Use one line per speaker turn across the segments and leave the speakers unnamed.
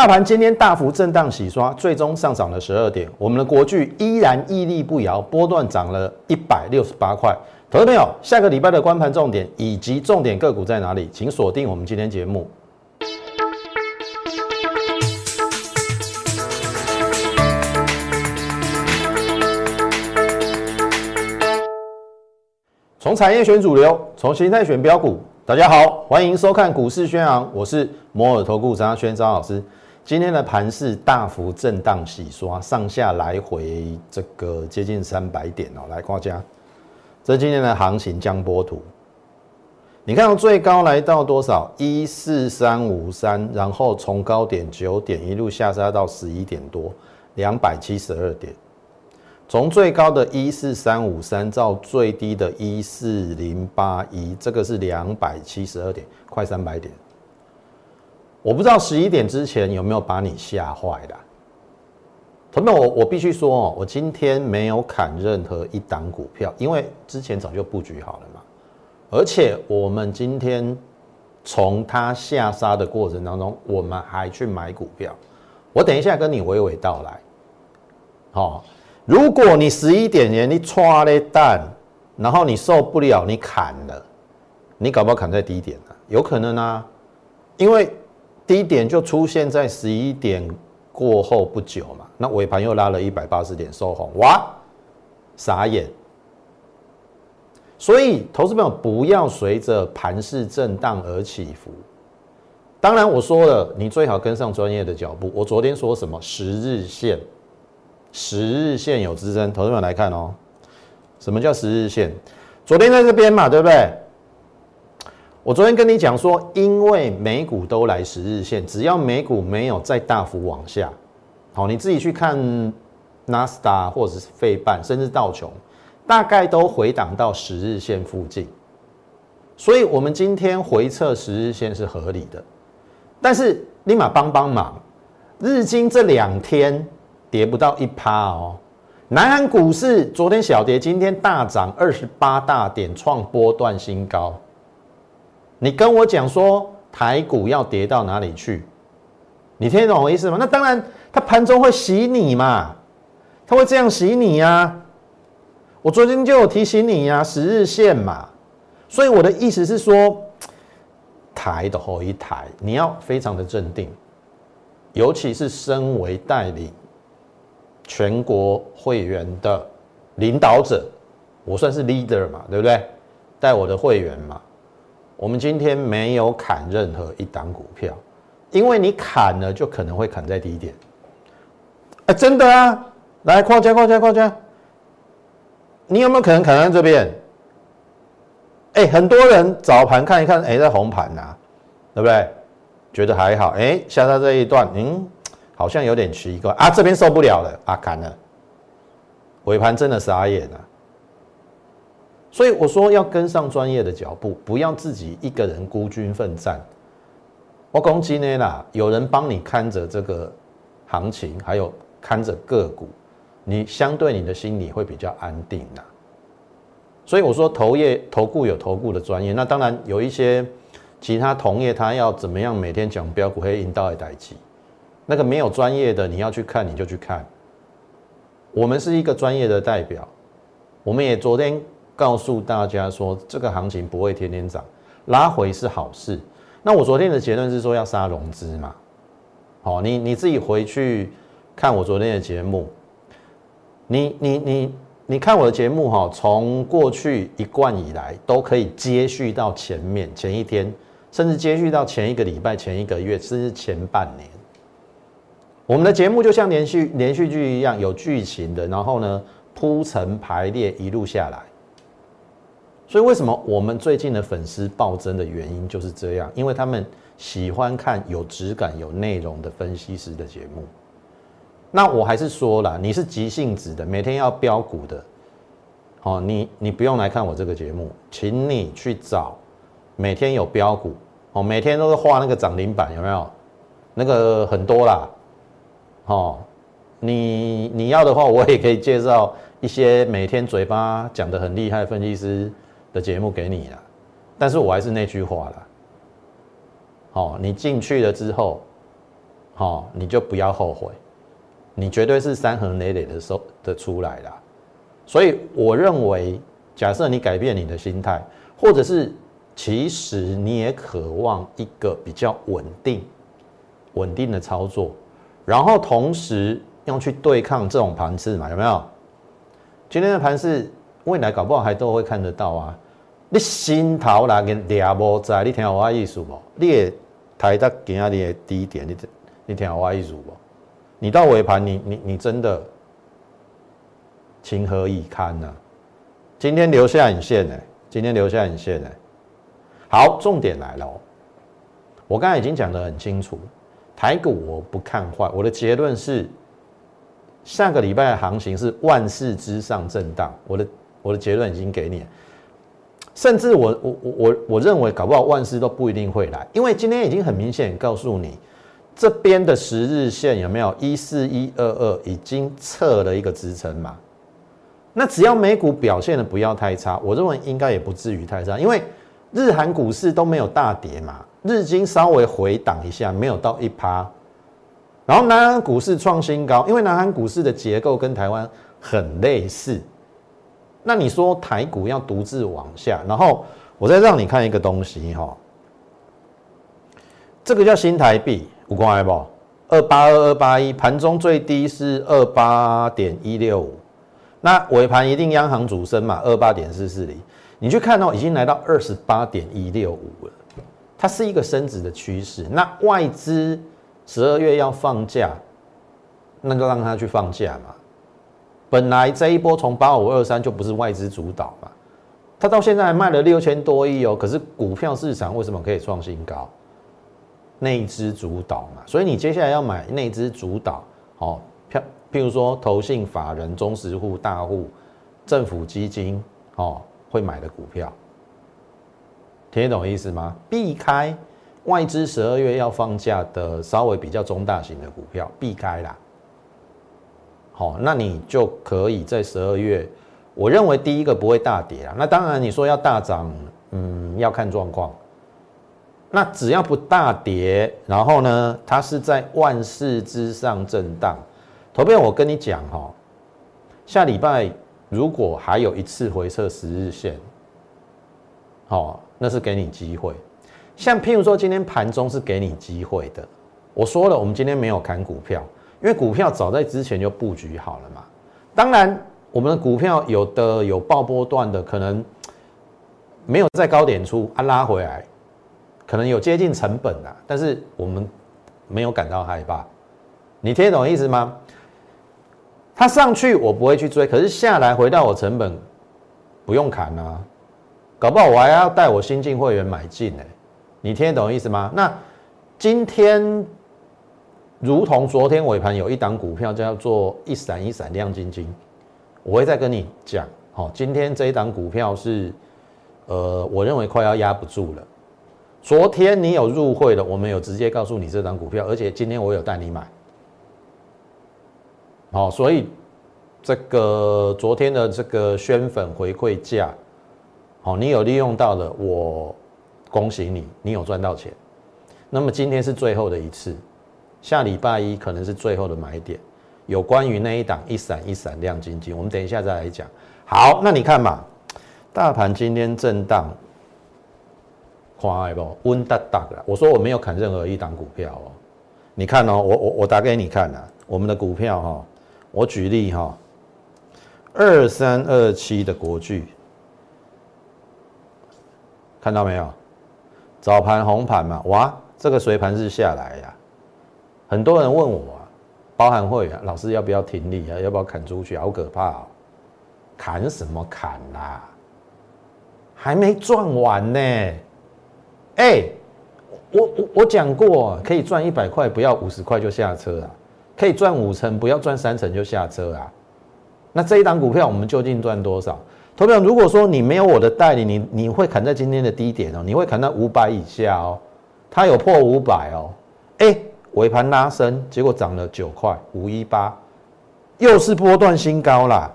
大盘今天大幅震荡洗刷，最终上涨了十二点。我们的国巨依然屹立不摇，波段涨了一百六十八块。投资朋友，下个礼拜的关盘重点以及重点个股在哪里？请锁定我们今天节目。从产业选主流，从形态选标股。大家好，欢迎收看股市宣昂，我是摩尔投顾张轩张老师。今天的盘是大幅震荡洗刷，上下来回这个接近三百点哦。来，大家，这今天的行情江波图，你看到最高来到多少？一四三五三，然后从高点九点一路下杀到十一点多，两百七十二点。从最高的一四三五三到最低的一四零八一，这个是两百七十二点，快三百点。我不知道十一点之前有没有把你吓坏的。同学们，我我必须说哦，我今天没有砍任何一档股票，因为之前早就布局好了嘛。而且我们今天从它下杀的过程当中，我们还去买股票。我等一下跟你娓娓道来。好。如果你十一点前你抓了蛋，然后你受不了，你砍了，你搞不好砍在低点了，有可能啊，因为低点就出现在十一点过后不久嘛，那尾盘又拉了一百八十点收红，哇，傻眼。所以投资朋友不要随着盘势震荡而起伏。当然我说了，你最好跟上专业的脚步。我昨天说什么十日线？十日线有支撑，投资朋友来看哦。什么叫十日线？昨天在这边嘛，对不对？我昨天跟你讲说，因为美股都来十日线，只要美股没有再大幅往下，好，你自己去看纳斯达或者是费半，甚至道琼，大概都回档到十日线附近。所以，我们今天回测十日线是合理的。但是，立马帮帮忙，日经这两天。跌不到一趴哦，南韩股市昨天小跌，今天大涨二十八大点，创波段新高。你跟我讲说台股要跌到哪里去？你听得懂我意思吗？那当然，它盘中会洗你嘛，它会这样洗你呀。我昨天就有提醒你呀，十日线嘛。所以我的意思是说，台的后一台，你要非常的镇定，尤其是身为代理。全国会员的领导者，我算是 leader 嘛，对不对？带我的会员嘛。我们今天没有砍任何一档股票，因为你砍了就可能会砍在低点。哎，真的啊！来，框架，框架，框架。你有没有可能砍在这边？哎，很多人早盘看一看，哎，在红盘呐，对不对？觉得还好。哎，下到这一段，嗯。好像有点奇怪啊，这边受不了了啊，砍了，尾盘真的傻眼了。所以我说要跟上专业的脚步，不要自己一个人孤军奋战。我攻击呢啦，有人帮你看着这个行情，还有看着个股，你相对你的心里会比较安定呐。所以我说投业投顾有投顾的专业，那当然有一些其他同业他要怎么样每天讲标股会引导一代机。那个没有专业的，你要去看你就去看。我们是一个专业的代表，我们也昨天告诉大家说，这个行情不会天天涨，拉回是好事。那我昨天的结论是说要杀融资嘛？好，你你自己回去看我昨天的节目，你你你你看我的节目哈，从过去一贯以来都可以接续到前面前一天，甚至接续到前一个礼拜、前一个月，甚至前半年。我们的节目就像连续连续剧一样，有剧情的，然后呢铺陈排列一路下来。所以为什么我们最近的粉丝暴增的原因就是这样？因为他们喜欢看有质感、有内容的分析师的节目。那我还是说了，你是急性子的，每天要标股的，哦，你你不用来看我这个节目，请你去找每天有标股哦，每天都是画那个涨停板，有没有？那个很多啦。哦，你你要的话，我也可以介绍一些每天嘴巴讲的很厉害分析师的节目给你了。但是我还是那句话了，哦，你进去了之后，好，你就不要后悔，你绝对是伤痕累累的收的出来了。所以我认为，假设你改变你的心态，或者是其实你也渴望一个比较稳定、稳定的操作，然后同时要去对抗这种盘势嘛？有没有？今天的盘势未来搞不好还都会看得到啊！你心头那个抓无在，你听我意思不？你抬得今日的低点，你你听我意思不？你到尾盘，你你你真的情何以堪呢？今天留下影线呢？今天留下影线呢？好，重点来了哦，我刚才已经讲得很清楚，台股我不看坏，我的结论是。下个礼拜的行情是万事之上震荡，我的我的结论已经给你，甚至我我我我我认为搞不好万事都不一定会来，因为今天已经很明显告诉你，这边的十日线有没有一四一二二已经测了一个支撑嘛？那只要美股表现的不要太差，我认为应该也不至于太差，因为日韩股市都没有大跌嘛，日经稍微回档一下，没有到一趴。然后南韩股市创新高，因为南韩股市的结构跟台湾很类似。那你说台股要独自往下，然后我再让你看一个东西哈，这个叫新台币，五光来不？二八二二八一，盘中最低是二八点一六五，那尾盘一定央行主升嘛，二八点四四零，你去看到已经来到二十八点一六五了，它是一个升值的趋势。那外资。十二月要放假，那就让它去放假嘛。本来这一波从八五二三就不是外资主导嘛，他到现在还卖了六千多亿哦。可是股票市场为什么可以创新高？内资主导嘛，所以你接下来要买内资主导哦，票譬如说投信法人、中实户、大户、政府基金哦会买的股票，听得懂意思吗？避开。外资十二月要放假的，稍微比较中大型的股票避开啦。好，那你就可以在十二月，我认为第一个不会大跌啊。那当然你说要大涨，嗯，要看状况。那只要不大跌，然后呢，它是在万事之上震荡。投票我跟你讲哈，下礼拜如果还有一次回撤十日线，好，那是给你机会。像譬如说，今天盘中是给你机会的。我说了，我们今天没有砍股票，因为股票早在之前就布局好了嘛。当然，我们的股票有的有爆波段的，可能没有在高点出啊拉回来，可能有接近成本啊，但是我们没有感到害怕。你听得懂意思吗？它上去我不会去追，可是下来回到我成本，不用砍啊。搞不好我还要带我新进会员买进呢。你听得懂意思吗？那今天如同昨天尾盘有一档股票叫做一闪一闪亮晶晶，我会再跟你讲。好，今天这一档股票是，呃，我认为快要压不住了。昨天你有入会的，我们有直接告诉你这档股票，而且今天我有带你买。好，所以这个昨天的这个宣粉回馈价，好，你有利用到了我。恭喜你，你有赚到钱。那么今天是最后的一次，下礼拜一可能是最后的买点。有关于那一档一闪一闪亮晶晶，我们等一下再来讲。好，那你看嘛，大盘今天震荡，快不？温哒哒的。我说我没有砍任何一档股票哦。你看哦，我我我打给你看啊，我们的股票哈，我举例哈，二三二七的国巨，看到没有？早盘红盘嘛，哇，这个随盘是下来呀。很多人问我，包含会员老师要不要停利啊？要不要砍出去？好可怕哦！砍什么砍啦？还没赚完呢。哎，我我我讲过，可以赚一百块，不要五十块就下车啊。可以赚五成，不要赚三成就下车啊。那这一档股票，我们究竟赚多少？投票，如果说你没有我的代理，你你会砍在今天的低点哦，你会砍到五百以下哦，它有破五百哦，哎，尾盘拉升，结果涨了九块五一八，又是波段新高啦。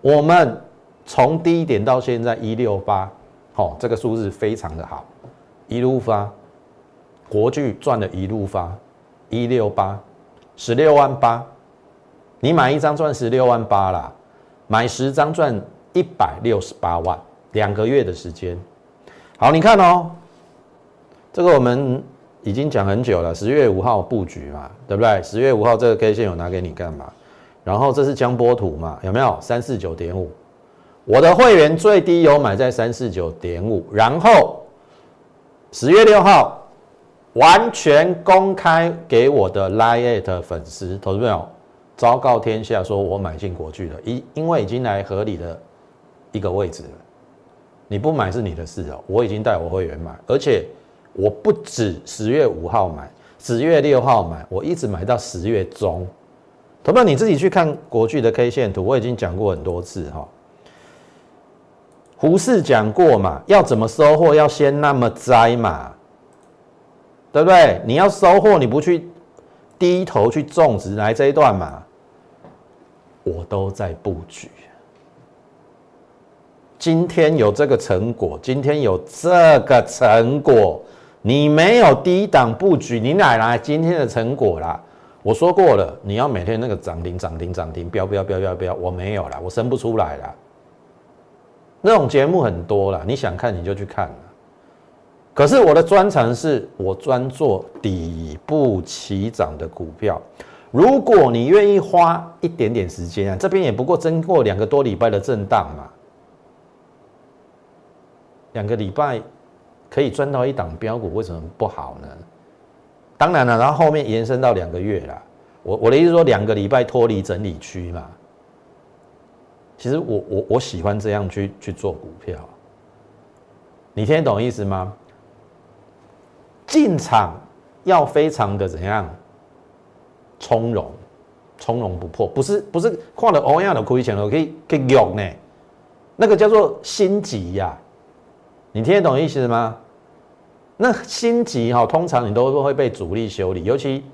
我们从低点到现在一六八，好，这个数字非常的好，一路发，国巨赚了一路发一六八十六万八，你买一张赚十六万八啦，买十张赚一百六十八万，两个月的时间。好，你看哦，这个我们已经讲很久了，十月五号布局嘛，对不对？十月五号这个 K 线有拿给你干嘛？然后这是江波图嘛，有没有三四九点五？我的会员最低有买在三四九点五，然后十月六号完全公开给我的 Line 粉丝，投资朋友昭告天下，说我买进国巨了，因因为已经来合理的一个位置了，你不买是你的事哦，我已经带我会员买，而且我不止十月五号买，十月六号买，我一直买到十月中，投资朋友你自己去看国巨的 K 线图，我已经讲过很多次哈。胡适讲过嘛，要怎么收获，要先那么栽嘛，对不对？你要收获，你不去低头去种植，来这一段嘛，我都在布局。今天有这个成果，今天有这个成果，你没有低档布局，你哪来今天的成果啦？我说过了，你要每天那个涨停涨停涨停，飙飙飙飙飙，我没有啦，我生不出来啦。那种节目很多了，你想看你就去看可是我的专长是我专做底部起涨的股票。如果你愿意花一点点时间啊，这边也不过经过两个多礼拜的震荡嘛，两个礼拜可以赚到一档标股，为什么不好呢？当然了，然后后面延伸到两个月了。我我的意思说，两个礼拜脱离整理区嘛。其实我我我喜欢这样去去做股票，你听得懂意思吗？进场要非常的怎样？从容，从容不迫，不是不是跨了欧亚的亏钱了可以可以用呢？那个叫做心急呀，你听得懂意思吗？那心急哈，通常你都会被主力修理，尤其。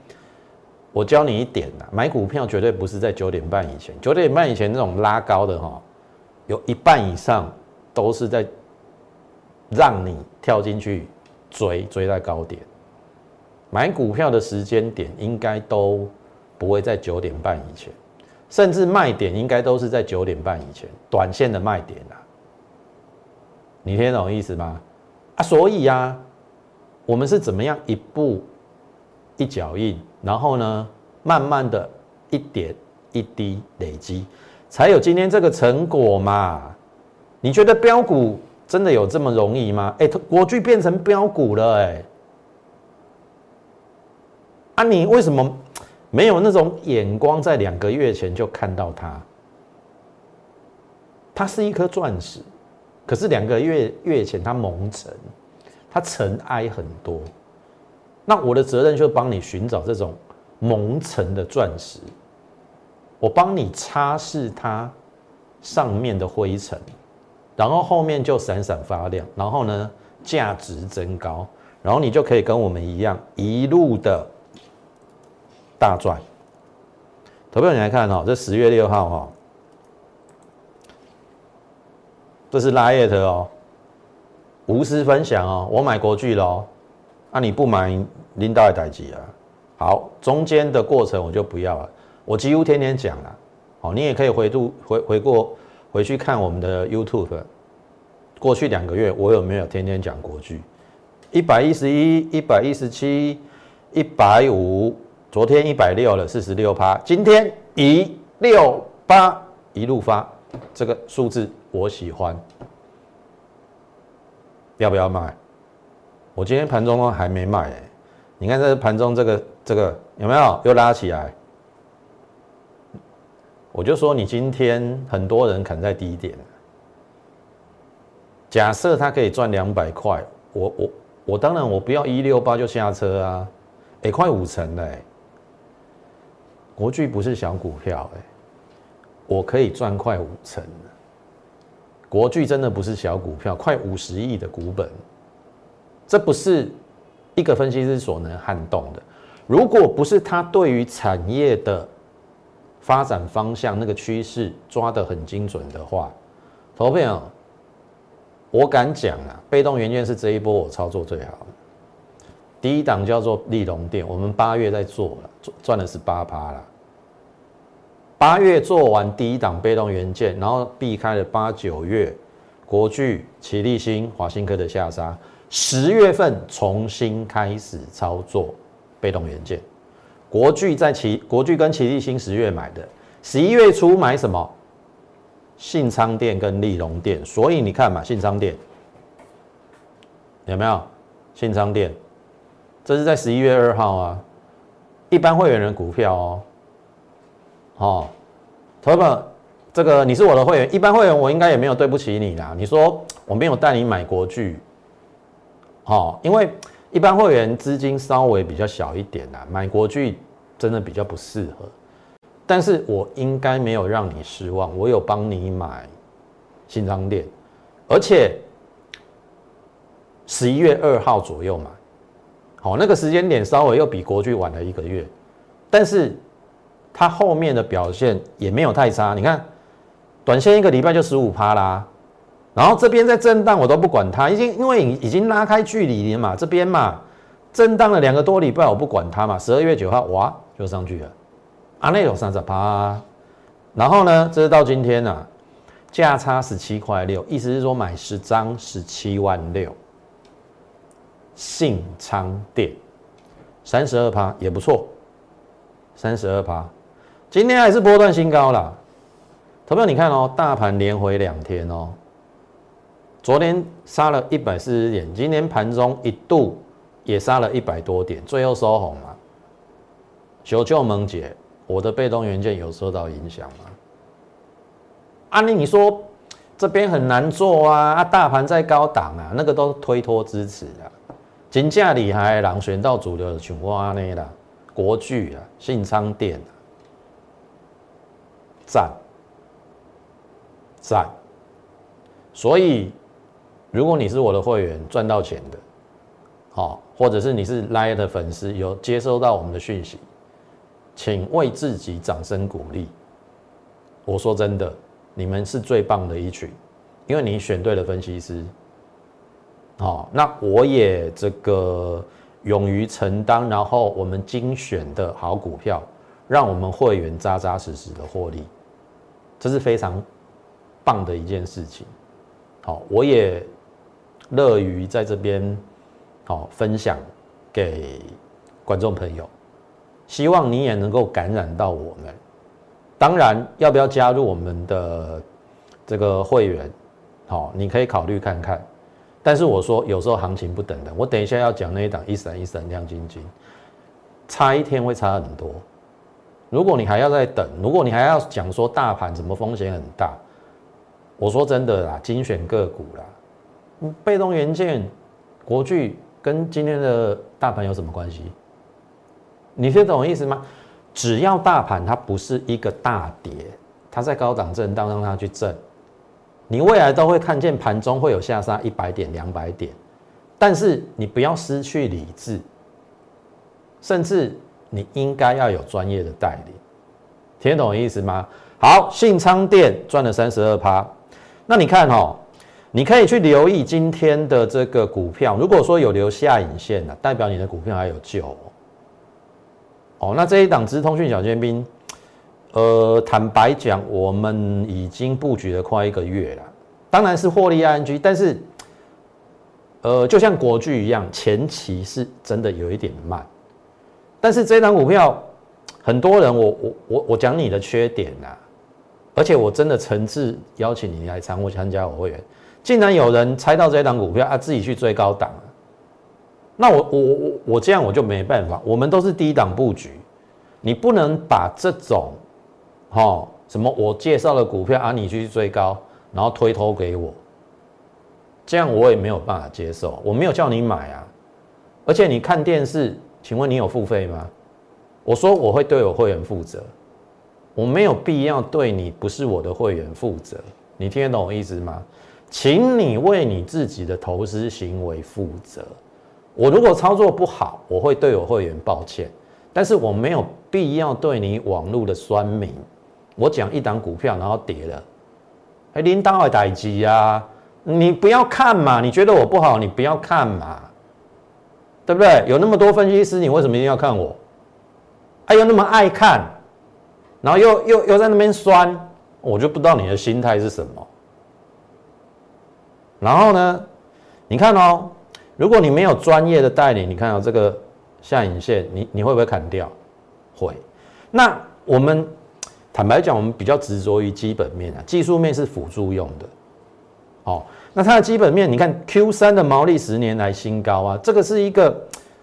我教你一点呐，买股票绝对不是在九点半以前。九点半以前那种拉高的哈，有一半以上都是在让你跳进去追，追在高点。买股票的时间点应该都不会在九点半以前，甚至卖点应该都是在九点半以前，短线的卖点啊。你听懂意思吗？啊，所以啊，我们是怎么样一步一脚印？然后呢，慢慢的一点一滴累积，才有今天这个成果嘛？你觉得标股真的有这么容易吗？哎，国巨变成标股了，哎，啊，你为什么没有那种眼光，在两个月前就看到它？它是一颗钻石，可是两个月月前它蒙尘，它尘埃很多。那我的责任就帮你寻找这种蒙尘的钻石，我帮你擦拭它上面的灰尘，然后后面就闪闪发亮，然后呢价值增高，然后你就可以跟我们一样一路的大赚。投票你来看哦，这十月六号哈，这是拉页的哦，无私分享哦，我买国巨喽。那你不买领导的代级啊？好，中间的过程我就不要了。我几乎天天讲了。好，你也可以回度回回过回去看我们的 YouTube。过去两个月我有没有天天讲国剧？一百一十一、一百一十七、一百五，昨天一百六了，四十六趴。今天一六八一路发，这个数字我喜欢，要不要卖？我今天盘中还没卖哎，你看这盘中这个这个有没有？又拉起来？我就说你今天很多人肯在低点，假设他可以赚两百块，我我我当然我不要一六八就下车啊，哎快五成嘞，国巨不是小股票哎，我可以赚快五成国巨真的不是小股票，快五十亿的股本。这不是一个分析师所能撼动的。如果不是他对于产业的发展方向那个趋势抓得很精准的话，投票，我敢讲啊，被动元件是这一波我操作最好的。第一档叫做利隆店，我们八月在做了，赚了十八趴了。八月做完第一档被动元件，然后避开了八九月国巨、奇力新、华新科的下杀，十月份重新开始操作被动元件。国巨在奇国巨跟奇力新十月买的，十一月初买什么？信昌店跟利隆店，所以你看嘛，信昌店有没有？信昌店。这是在十一月二号啊，一般会员人股票哦，哦，投保这个你是我的会员，一般会员我应该也没有对不起你啦。你说 我没有带你买国巨，哦，因为一般会员资金稍微比较小一点啦，买国巨真的比较不适合。但是我应该没有让你失望，我有帮你买新商店，而且十一月二号左右买。好，那个时间点稍微又比国巨晚了一个月，但是它后面的表现也没有太差。你看，短线一个礼拜就十五趴啦，然后这边在震荡，我都不管它，已经因为已经拉开距离了嘛，这边嘛震荡了两个多礼拜，我不管它嘛。十二月九号哇就上去了，啊那有三十趴，然后呢，这是到今天啊，价差十七块六，意思是说买十张十七万六。信昌店三十二趴也不错，三十二趴，今天还是波段新高啦。投票你看哦，大盘连回两天哦，昨天杀了一百四十点，今天盘中一度也杀了一百多点，最后收红嘛。求救萌姐，我的被动元件有受到影响吗？安利你说这边很难做啊，啊大盘在高档啊，那个都推脱支持啊。金价厉害，人选到主流的像我安尼啦，国巨啊，信昌店啊，赞赞。所以，如果你是我的会员，赚到钱的，好，或者是你是 Line 的粉丝，有接收到我们的讯息，请为自己掌声鼓励。我说真的，你们是最棒的一群，因为你选对了分析师。好，那我也这个勇于承担，然后我们精选的好股票，让我们会员扎扎实实的获利，这是非常棒的一件事情。好，我也乐于在这边好分享给观众朋友，希望你也能够感染到我们。当然，要不要加入我们的这个会员？好，你可以考虑看看。但是我说，有时候行情不等人。我等一下要讲那一档一闪一闪亮晶晶，差一天会差很多。如果你还要再等，如果你还要讲说大盘怎么风险很大，我说真的啦，精选个股啦，被动元件、国巨跟今天的大盘有什么关系？你听懂我意思吗？只要大盘它不是一个大跌，它在高档震荡，让它去震。你未来都会看见盘中会有下杀一百点、两百点，但是你不要失去理智，甚至你应该要有专业的代理，听得懂我意思吗？好，信昌店赚了三十二趴，那你看哦，你可以去留意今天的这个股票，如果说有留下影线的，代表你的股票还有救哦。那这一档直通讯小尖兵。呃，坦白讲，我们已经布局了快一个月了，当然是获利 ING，但是，呃，就像国巨一样，前期是真的有一点慢，但是这张股票，很多人，我我我我讲你的缺点呐，而且我真的诚挚邀请你来参我参加我会员，竟然有人猜到这张股票啊，自己去追高档那我我我我这样我就没办法，我们都是低档布局，你不能把这种。哦，什么？我介绍的股票啊，你去追高，然后推脱给我，这样我也没有办法接受。我没有叫你买啊，而且你看电视，请问你有付费吗？我说我会对我会员负责，我没有必要对你不是我的会员负责。你听得懂我意思吗？请你为你自己的投资行为负责。我如果操作不好，我会对我会员抱歉，但是我没有必要对你网络的酸民。我讲一档股票，然后跌了，哎，领导会待机啊！你不要看嘛，你觉得我不好，你不要看嘛。对不对？有那么多分析师，你为什么一定要看我？哎，又那么爱看，然后又又又在那边酸，我就不知道你的心态是什么。然后呢，你看哦，如果你没有专业的带领，你看到这个下影线，你你会不会砍掉？会。那我们坦白讲，我们比较执着于基本面啊，技术面是辅助用的。哦，那它的基本面，你看 Q 三的毛利十年来新高啊，这个是一个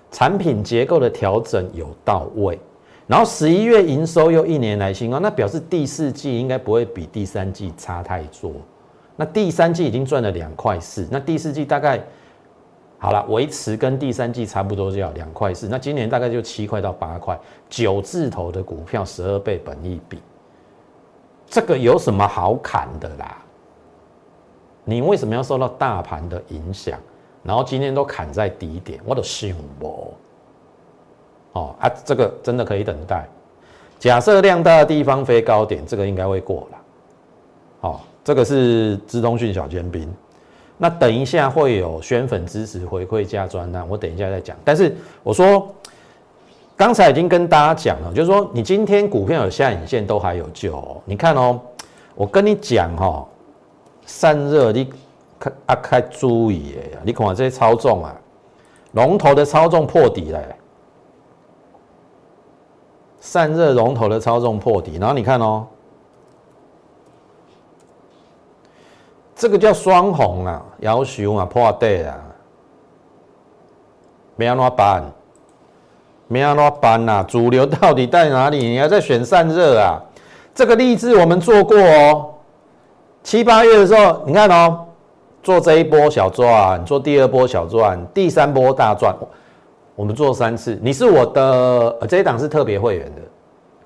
产品结构的调整有到位，然后十一月营收又一年来新高，那表示第四季应该不会比第三季差太多。那第三季已经赚了两块四，那第四季大概好了，维持跟第三季差不多就要两块四，那今年大概就七块到八块，九字头的股票十二倍本益比，这个有什么好砍的啦？你为什么要受到大盘的影响？然后今天都砍在低点，我都信不？哦啊，这个真的可以等待。假设量大的地方飞高点，这个应该会过了。好，这个是资通讯小尖兵。那等一下会有宣粉支持回馈加专栏，我等一下再讲。但是我说，刚才已经跟大家讲了，就是说你今天股票有下影线都还有救。你看哦，我跟你讲哈。散热，你看啊，开注意的呀！你看这些操纵啊，龙头的操纵破底了，散热龙头的操纵破底，然后你看哦，这个叫双红啊，要求啊破底啊，没安怎办？没安怎办呐？主流到底在哪里？你要在选散热啊？这个例子我们做过哦。七八月的时候，你看哦，做这一波小赚，做第二波小赚，第三波大赚，我们做三次。你是我的这一档是特别会员的，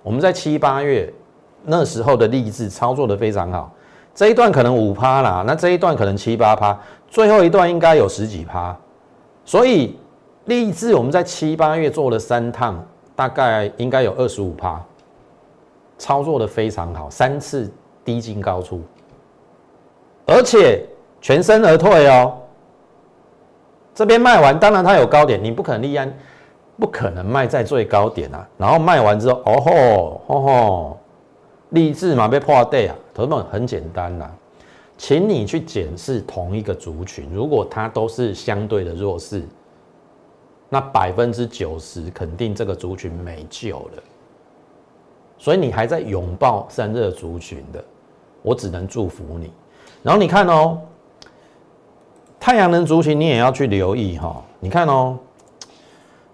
我们在七八月那时候的励志操作的非常好，这一段可能五趴啦，那这一段可能七八趴，最后一段应该有十几趴，所以励志我们在七八月做了三趟，大概应该有二十五趴，操作的非常好，三次低进高出。而且全身而退哦，这边卖完，当然它有高点，你不可能立安，不可能卖在最高点啊。然后卖完之后，哦吼，哦吼，励志嘛被破底啊，同学们很简单啦，请你去检视同一个族群，如果它都是相对的弱势，那百分之九十肯定这个族群没救了。所以你还在拥抱散热族群的，我只能祝福你。然后你看哦，太阳能族群你也要去留意哈。你看哦，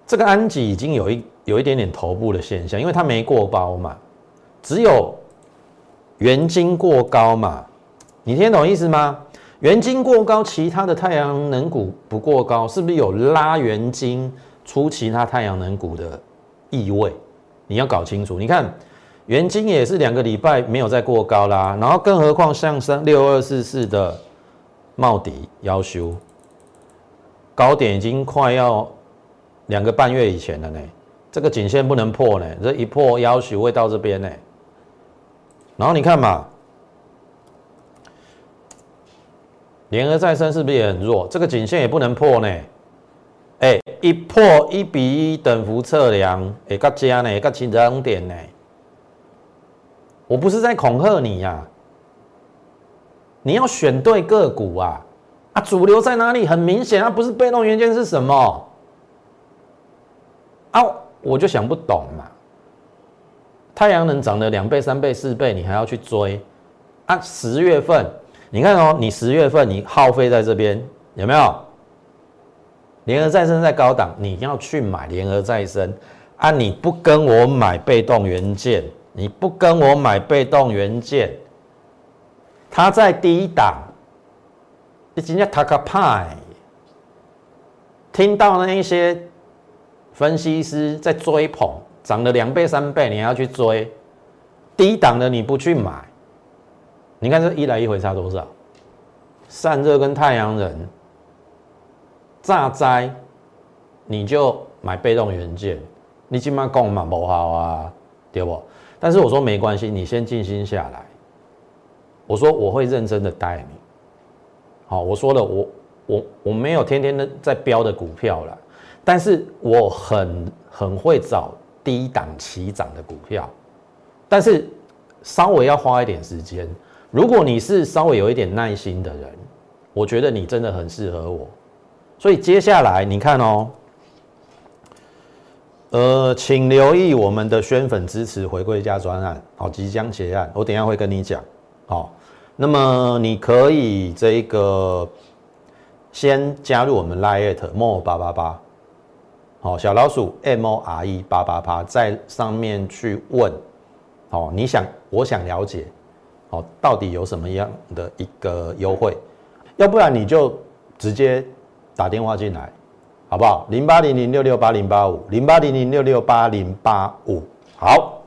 这个安吉已经有一有一点点头部的现象，因为它没过高嘛，只有原金过高嘛。你听懂意思吗？原金过高，其他的太阳能股不过高，是不是有拉原金出其他太阳能股的意味？你要搞清楚。你看。元金也是两个礼拜没有再过高啦，然后更何况像三六二四四的茂迪要修高点已经快要两个半月以前了呢，这个颈线不能破呢，这一破要求会到这边呢。然后你看嘛，联合再生是不是也很弱？这个颈线也不能破呢。哎，一破一比一等幅测量，哎，个加呢，个起涨点呢。我不是在恐吓你呀，你要选对个股啊！啊，主流在哪里？很明显，啊不是被动元件是什么？啊，我就想不懂嘛。太阳能涨了两倍、三倍、四倍，你还要去追？啊，十月份，你看哦，你十月份你耗费在这边有没有？联合再生在高档，你要去买联合再生啊！你不跟我买被动元件？你不跟我买被动元件，它在低档，你今天塔克派，听到那一些分析师在追捧，涨了两倍三倍，你还要去追。低档的，你不去买，你看这一来一回差多少？散热跟太阳能。炸灾，你就买被动元件，你今麦讲嘛不好啊，对不？但是我说没关系，你先静心下来。我说我会认真的带你。好，我说了，我我我没有天天的在标的股票了。但是我很很会找低档起涨的股票，但是稍微要花一点时间。如果你是稍微有一点耐心的人，我觉得你真的很适合我。所以接下来你看哦，呃，请留意我们的宣粉支持回归加专案，好，即将结案，我等下会跟你讲。好，那么你可以这个先加入我们 l i t More 八八八，好，小老鼠 M O R E 八八八，在上面去问，好，你想，我想了解。好，到底有什么样的一个优惠？要不然你就直接打电话进来，好不好？零八零零六六八零八五，零八零零六六八零八五。好，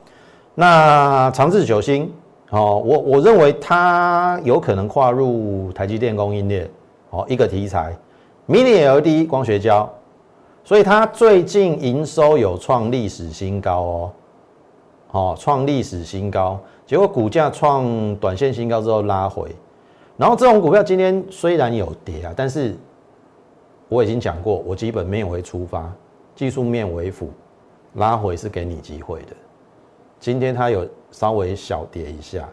那长治久兴，哦，我我认为它有可能跨入台积电供应链，哦，一个题材，Mini LED 光学胶，所以它最近营收有创历史新高哦，哦，创历史新高。结果股价创短线新高之后拉回，然后这种股票今天虽然有跌啊，但是我已经讲过，我基本面为出发，技术面为辅，拉回是给你机会的。今天它有稍微小跌一下，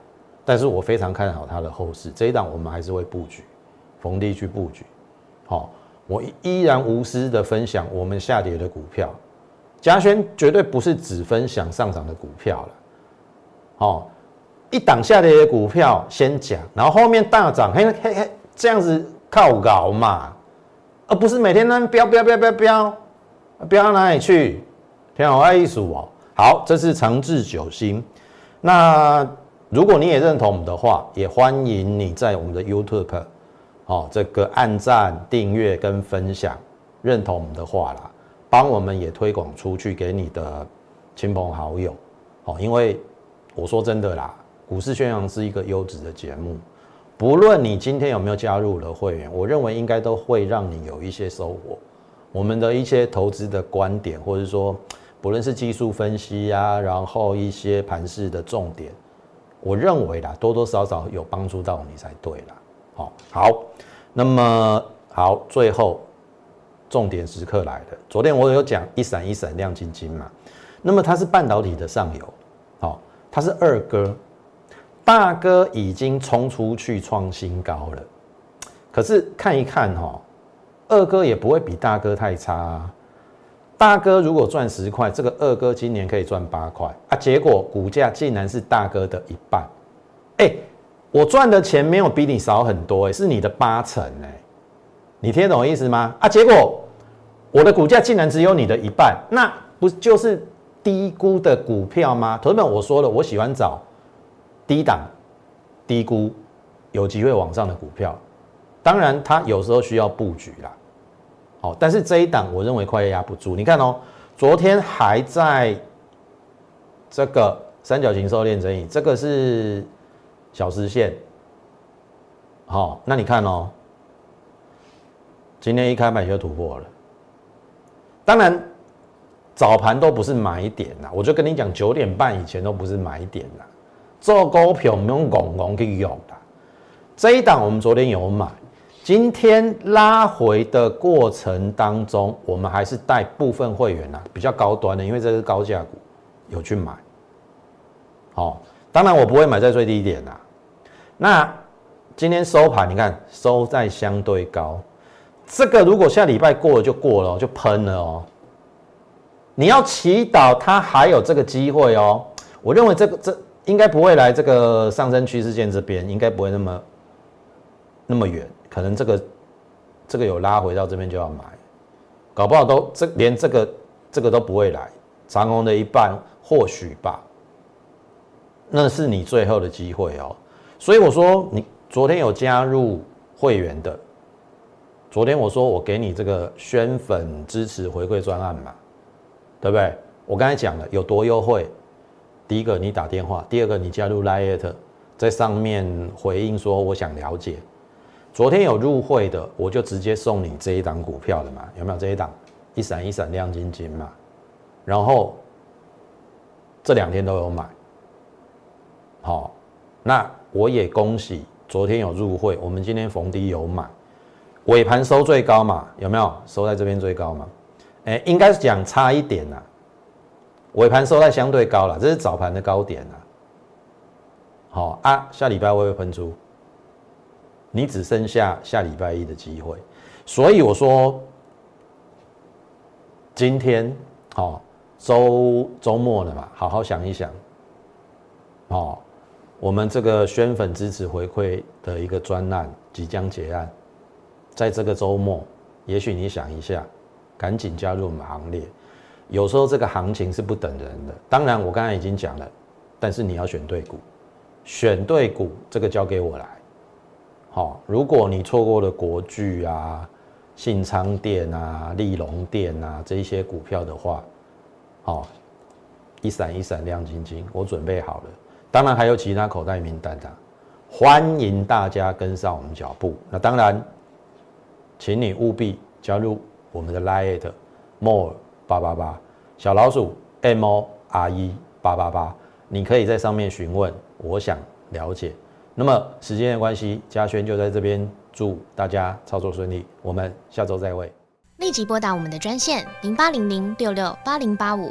但是我非常看好它的后市，这一档我们还是会布局，逢低去布局。好，我依然无私的分享我们下跌的股票，嘉轩绝对不是只分享上涨的股票了，好。一档下跌的股票先讲，然后后面大涨，嘿嘿嘿，这样子靠搞嘛，而不是每天那飙飙飙飙飙，飙到哪里去？挺好意思哦。好，这是长治久兴。那如果你也认同我们的话，也欢迎你在我们的 YouTube，哦，这个按赞、订阅跟分享，认同我们的话啦，帮我们也推广出去给你的亲朋好友。哦，因为我说真的啦。股市宣扬是一个优质的节目，不论你今天有没有加入了会员，我认为应该都会让你有一些收获。我们的一些投资的观点，或者说不论是技术分析呀，然后一些盘势的重点，我认为啦，多多少少有帮助到你才对啦。好，好，那么好，最后重点时刻来了。昨天我有讲一闪一闪亮晶晶嘛，那么它是半导体的上游，好，它是二哥。大哥已经冲出去创新高了，可是看一看哈，二哥也不会比大哥太差。大哥如果赚十块，这个二哥今年可以赚八块啊！结果股价竟然是大哥的一半，哎，我赚的钱没有比你少很多，哎，是你的八成，哎，你听得懂意思吗？啊，结果我的股价竟然只有你的一半，那不就是低估的股票吗？同学们，我说了，我喜欢找。低档、低估、有机会往上的股票，当然它有时候需要布局啦。好，但是这一档我认为快要压不住。你看哦，昨天还在这个三角形收敛整理，这个是小时线。好，那你看哦，今天一开盘就突破了。当然早盘都不是买点呐，我就跟你讲，九点半以前都不是买点呐。做股票用拱拱去用的，这一档我们昨天有买，今天拉回的过程当中，我们还是带部分会员呐，比较高端的，因为这是高价股，有去买。好，当然我不会买在最低点呐。那今天收盘，你看收在相对高，这个如果下礼拜过了就过了，就喷了哦。你要祈祷它还有这个机会哦。我认为这个这。应该不会来这个上升趋势线这边，应该不会那么那么远，可能这个这个有拉回到这边就要买，搞不好都这连这个这个都不会来，长虹的一半或许吧，那是你最后的机会哦。所以我说你昨天有加入会员的，昨天我说我给你这个宣粉支持回馈专案嘛，对不对？我刚才讲了有多优惠。第一个你打电话，第二个你加入 Lite，在上面回应说我想了解。昨天有入会的，我就直接送你这一档股票了嘛？有没有这一档？一闪一闪亮晶晶嘛。然后这两天都有买。好，那我也恭喜昨天有入会，我们今天逢低有买，尾盘收最高嘛？有没有收在这边最高嘛？哎，应该是讲差一点呐。尾盘收在相对高了，这是早盘的高点啊。好啊，下礼拜会不会喷出？你只剩下下礼拜一的机会，所以我说今天好周周末了嘛，好好想一想。哦，我们这个宣粉支持回馈的一个专案即将结案，在这个周末，也许你想一下，赶紧加入我们行列。有时候这个行情是不等人的，当然我刚才已经讲了，但是你要选对股，选对股，这个交给我来。好，如果你错过了国巨啊、信昌店啊、利隆店啊这些股票的话，好，一闪一闪亮晶晶，我准备好了。当然还有其他口袋名单的，欢迎大家跟上我们脚步。那当然，请你务必加入我们的 Lite More 八八八小老鼠 M O R E 八八八，你可以在上面询问，我想了解。那么时间的关系，嘉轩就在这边祝大家操作顺利，我们下周再会。
立即拨打我们的专线零八零零六六八零八五。